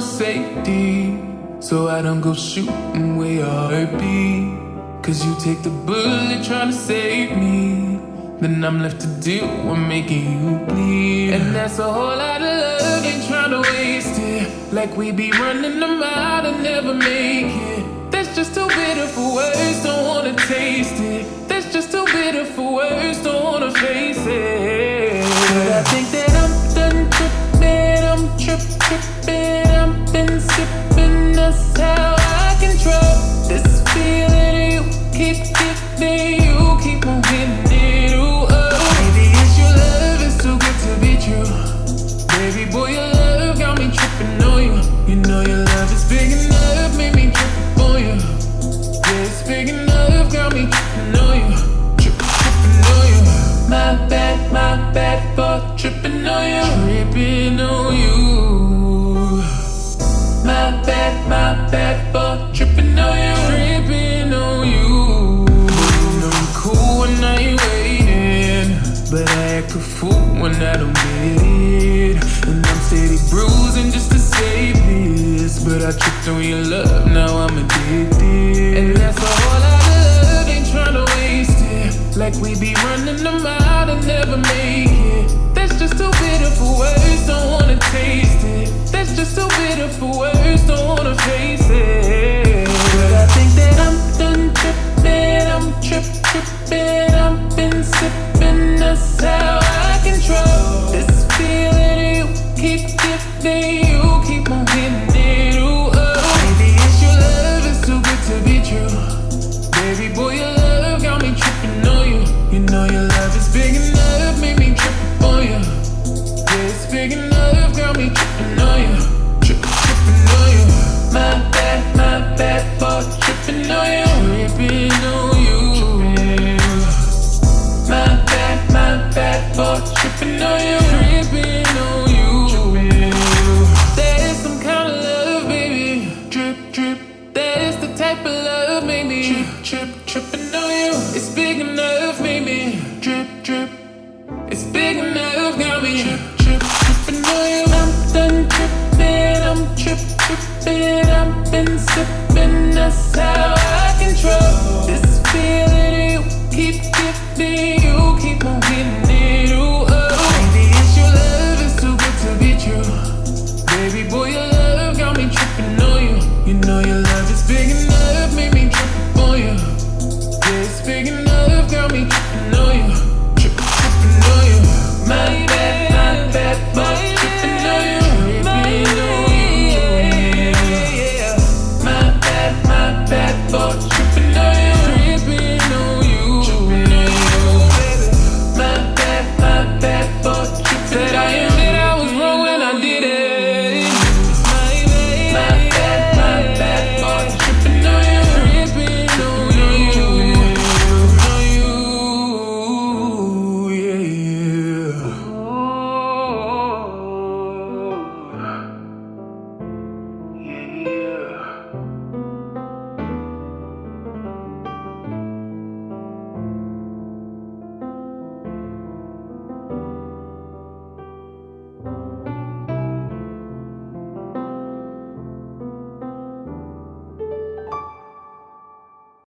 safety. So I don't go shooting where heart be. Cause you take the bullet trying to save me. Then I'm left to deal with making you bleed. And that's a whole lot of love, ain't trying to waste it. Like we be running them out and never make it. That's just too bitter for words, don't wanna taste it. That's just too bitter for words, don't wanna face it. How I control this feeling you keep giving, you keep on getting it. Oh. Maybe it's your love, it's too good to be true. Baby boy, your love got me tripping on you. You know your love is big enough, me trip on you. Yeah, it's big enough, got me tripping on you. Trip, tripping on you. My bad, my bad for tripping on you. Tripping on you. Bad for tripping on you. Tripping on you. I'm cool when I ain't waiting. But I act a fool when I don't get it. And I'm steady bruising just to save this. But I tripped on your love, now I'm addicted. And that's love, ain't tryna waste it. Like we be running them out and never make you keep on getting it. Oh. It's your love, it's too good to be true. Baby boy, your love got me tripping on you. You know your love is big enough, made me trip on you. Yeah, it's big enough, got me tripping on you. Trip, tripping on you. My bad, my bad for tripping on you. Tripping on you. My bad, my bad tripping on you. Tripping on you. Type of love, maybe. Trip, trip, tripping on you. It's big enough, maybe. Drip, drip. It's big enough, got me. Trip, trip, tripping on you. I'm done tripping, I'm trip, tripping. I've been sipping, that's